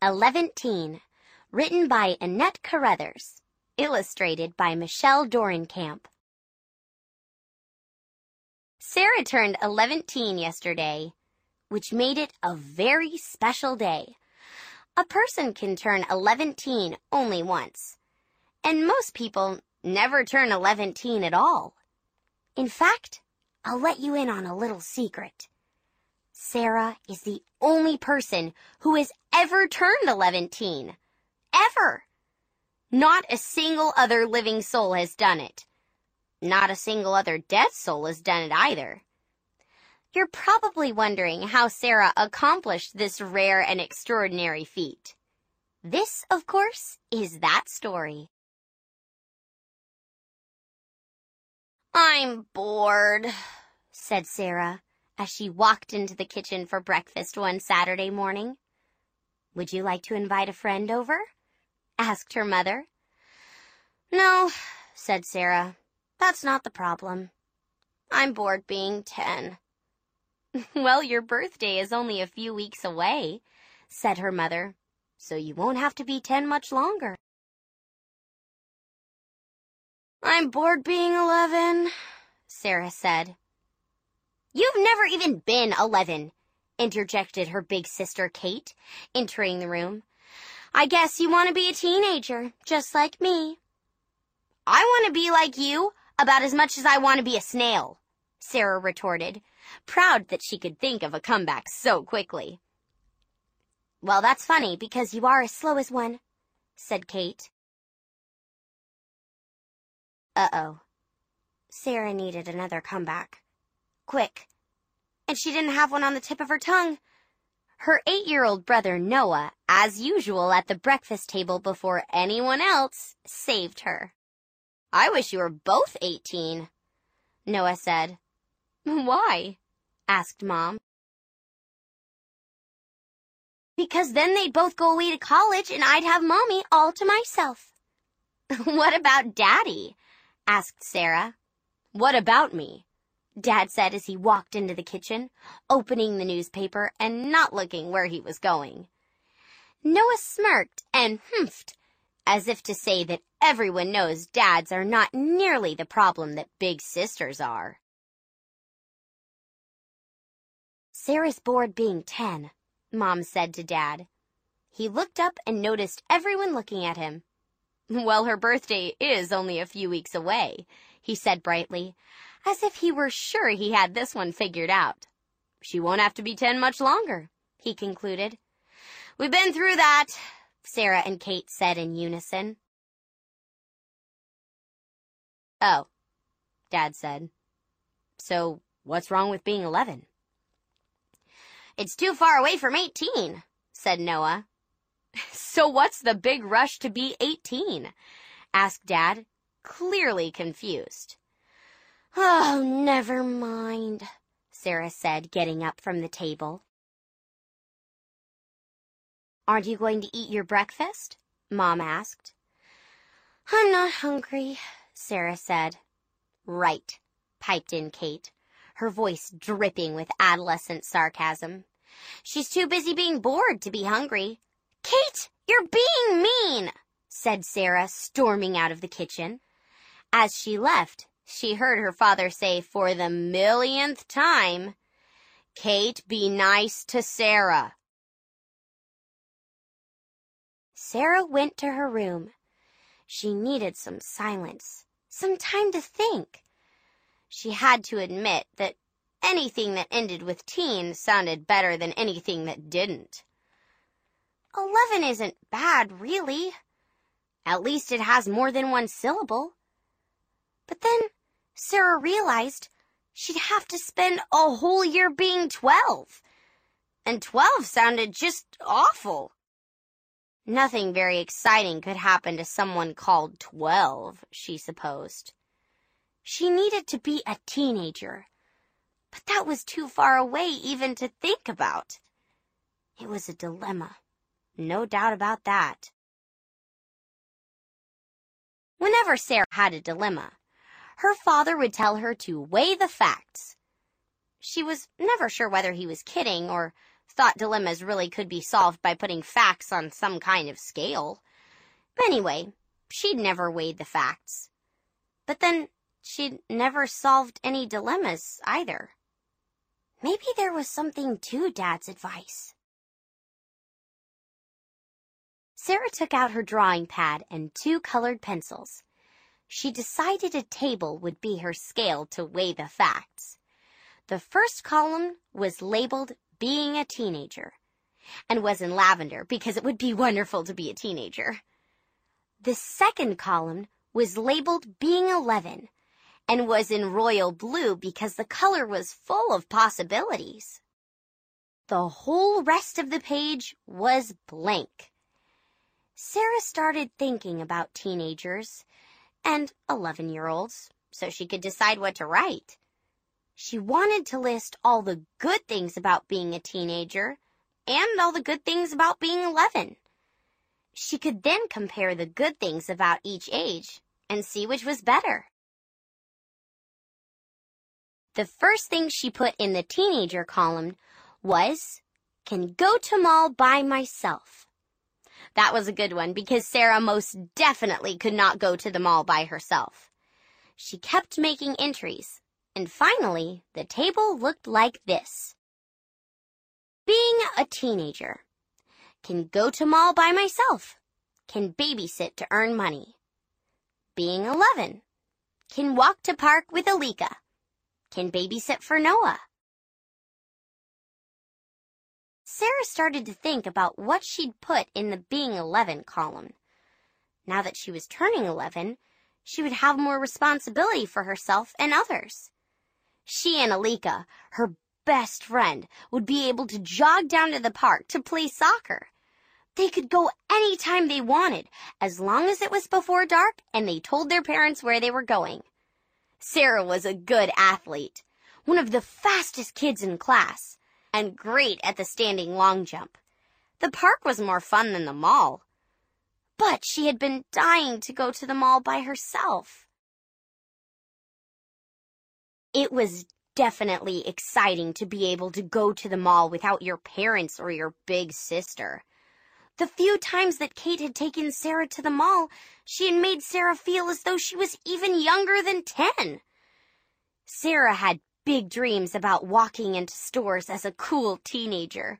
Eleventeen, written by Annette Carruthers, illustrated by Michelle Dorenkamp. Sarah turned eleventeen yesterday, which made it a very special day. A person can turn eleventeen only once, and most people never turn eleventeen at all. In fact, I'll let you in on a little secret. Sarah is the only person who has ever turned 11. Ever. Not a single other living soul has done it. Not a single other dead soul has done it either. You're probably wondering how Sarah accomplished this rare and extraordinary feat. This, of course, is that story. I'm bored, said Sarah as she walked into the kitchen for breakfast one Saturday morning. Would you like to invite a friend over? asked her mother. No, said Sarah. That's not the problem. I'm bored being ten. well, your birthday is only a few weeks away, said her mother, so you won't have to be ten much longer. I'm bored being eleven, Sarah said. You've never even been 11, interjected her big sister Kate, entering the room. I guess you want to be a teenager, just like me. I want to be like you about as much as I want to be a snail, Sarah retorted, proud that she could think of a comeback so quickly. Well, that's funny because you are as slow as one, said Kate. Uh-oh. Sarah needed another comeback quick. And she didn't have one on the tip of her tongue. Her eight-year-old brother Noah, as usual at the breakfast table before anyone else, saved her. I wish you were both 18, Noah said. Why? asked Mom. Because then they'd both go away to college and I'd have Mommy all to myself. what about Daddy? asked Sarah. What about me? Dad said as he walked into the kitchen, opening the newspaper and not looking where he was going. Noah smirked and humphed, as if to say that everyone knows dads are not nearly the problem that big sisters are. Sarah's bored being ten, Mom said to Dad. He looked up and noticed everyone looking at him. Well, her birthday is only a few weeks away, he said brightly as if he were sure he had this one figured out. She won't have to be ten much longer, he concluded. We've been through that, Sarah and Kate said in unison. Oh, Dad said. So what's wrong with being 11? It's too far away from 18, said Noah. So what's the big rush to be 18? asked Dad, clearly confused. Oh, never mind, Sarah said, getting up from the table. Aren't you going to eat your breakfast? Mom asked. I'm not hungry, Sarah said. Right, piped in Kate, her voice dripping with adolescent sarcasm. She's too busy being bored to be hungry. Kate, you're being mean, said Sarah, storming out of the kitchen. As she left, she heard her father say for the millionth time, Kate, be nice to Sarah. Sarah went to her room. She needed some silence, some time to think. She had to admit that anything that ended with teen sounded better than anything that didn't. Eleven isn't bad, really. At least it has more than one syllable. But then Sarah realized she'd have to spend a whole year being 12. And 12 sounded just awful. Nothing very exciting could happen to someone called 12, she supposed. She needed to be a teenager, but that was too far away even to think about. It was a dilemma, no doubt about that. Whenever Sarah had a dilemma, her father would tell her to weigh the facts. She was never sure whether he was kidding or thought dilemmas really could be solved by putting facts on some kind of scale. Anyway, she'd never weighed the facts. But then she'd never solved any dilemmas either. Maybe there was something to Dad's advice. Sarah took out her drawing pad and two colored pencils. She decided a table would be her scale to weigh the facts. The first column was labeled being a teenager and was in lavender because it would be wonderful to be a teenager. The second column was labeled being 11 and was in royal blue because the color was full of possibilities. The whole rest of the page was blank. Sarah started thinking about teenagers and 11 year olds so she could decide what to write. She wanted to list all the good things about being a teenager and all the good things about being 11. She could then compare the good things about each age and see which was better. The first thing she put in the teenager column was, can go to mall by myself. That was a good one because Sarah most definitely could not go to the mall by herself. She kept making entries, and finally, the table looked like this. Being a teenager. Can go to mall by myself. Can babysit to earn money. Being 11. Can walk to park with Alika. Can babysit for Noah. Sarah started to think about what she'd put in the being 11 column. Now that she was turning 11, she would have more responsibility for herself and others. She and Alika, her best friend, would be able to jog down to the park to play soccer. They could go anytime they wanted, as long as it was before dark and they told their parents where they were going. Sarah was a good athlete, one of the fastest kids in class and great at the standing long jump. The park was more fun than the mall. But she had been dying to go to the mall by herself. It was definitely exciting to be able to go to the mall without your parents or your big sister. The few times that Kate had taken Sarah to the mall, she had made Sarah feel as though she was even younger than 10. Sarah had big dreams about walking into stores as a cool teenager.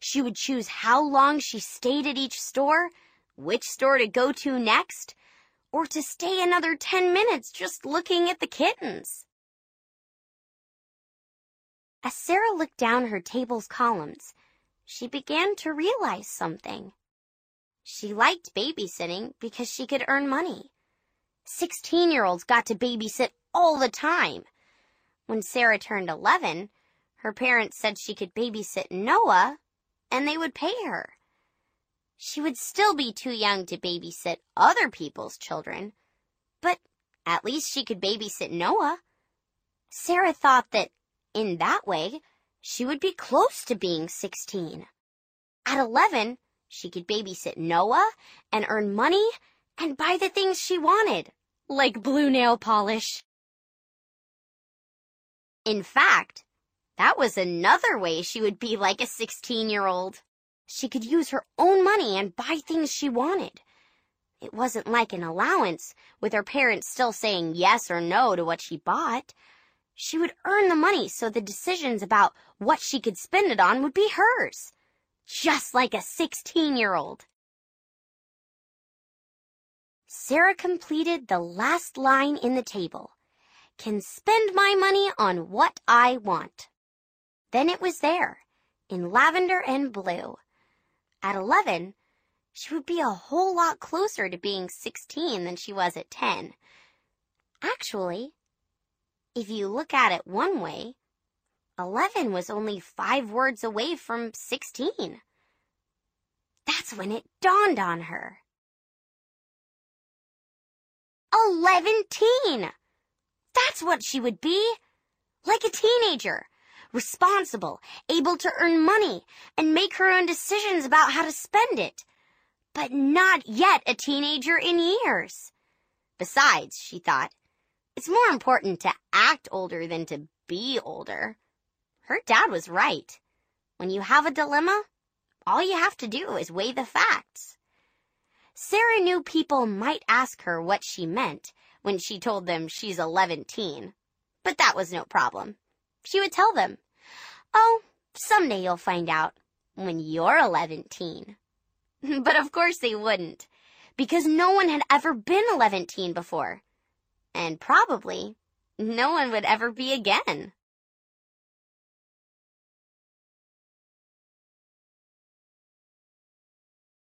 She would choose how long she stayed at each store, which store to go to next, or to stay another 10 minutes just looking at the kittens. As Sarah looked down her table's columns, she began to realize something. She liked babysitting because she could earn money. 16 year olds got to babysit all the time. When Sarah turned 11, her parents said she could babysit Noah and they would pay her. She would still be too young to babysit other people's children, but at least she could babysit Noah. Sarah thought that in that way, she would be close to being 16. At 11, she could babysit Noah and earn money and buy the things she wanted, like blue nail polish. In fact, that was another way she would be like a 16 year old. She could use her own money and buy things she wanted. It wasn't like an allowance, with her parents still saying yes or no to what she bought. She would earn the money so the decisions about what she could spend it on would be hers. Just like a 16 year old. Sarah completed the last line in the table can spend my money on what I want. Then it was there, in lavender and blue. At 11, she would be a whole lot closer to being 16 than she was at 10. Actually, if you look at it one way, 11 was only five words away from 16. That's when it dawned on her. Eleventeen! That's what she would be. Like a teenager. Responsible, able to earn money, and make her own decisions about how to spend it. But not yet a teenager in years. Besides, she thought, it's more important to act older than to be older. Her dad was right. When you have a dilemma, all you have to do is weigh the facts. Sarah knew people might ask her what she meant when she told them she's eleventeen, but that was no problem. She would tell them, Oh, someday you'll find out when you're eleventeen. but of course they wouldn't, because no one had ever been eleventeen before. And probably no one would ever be again.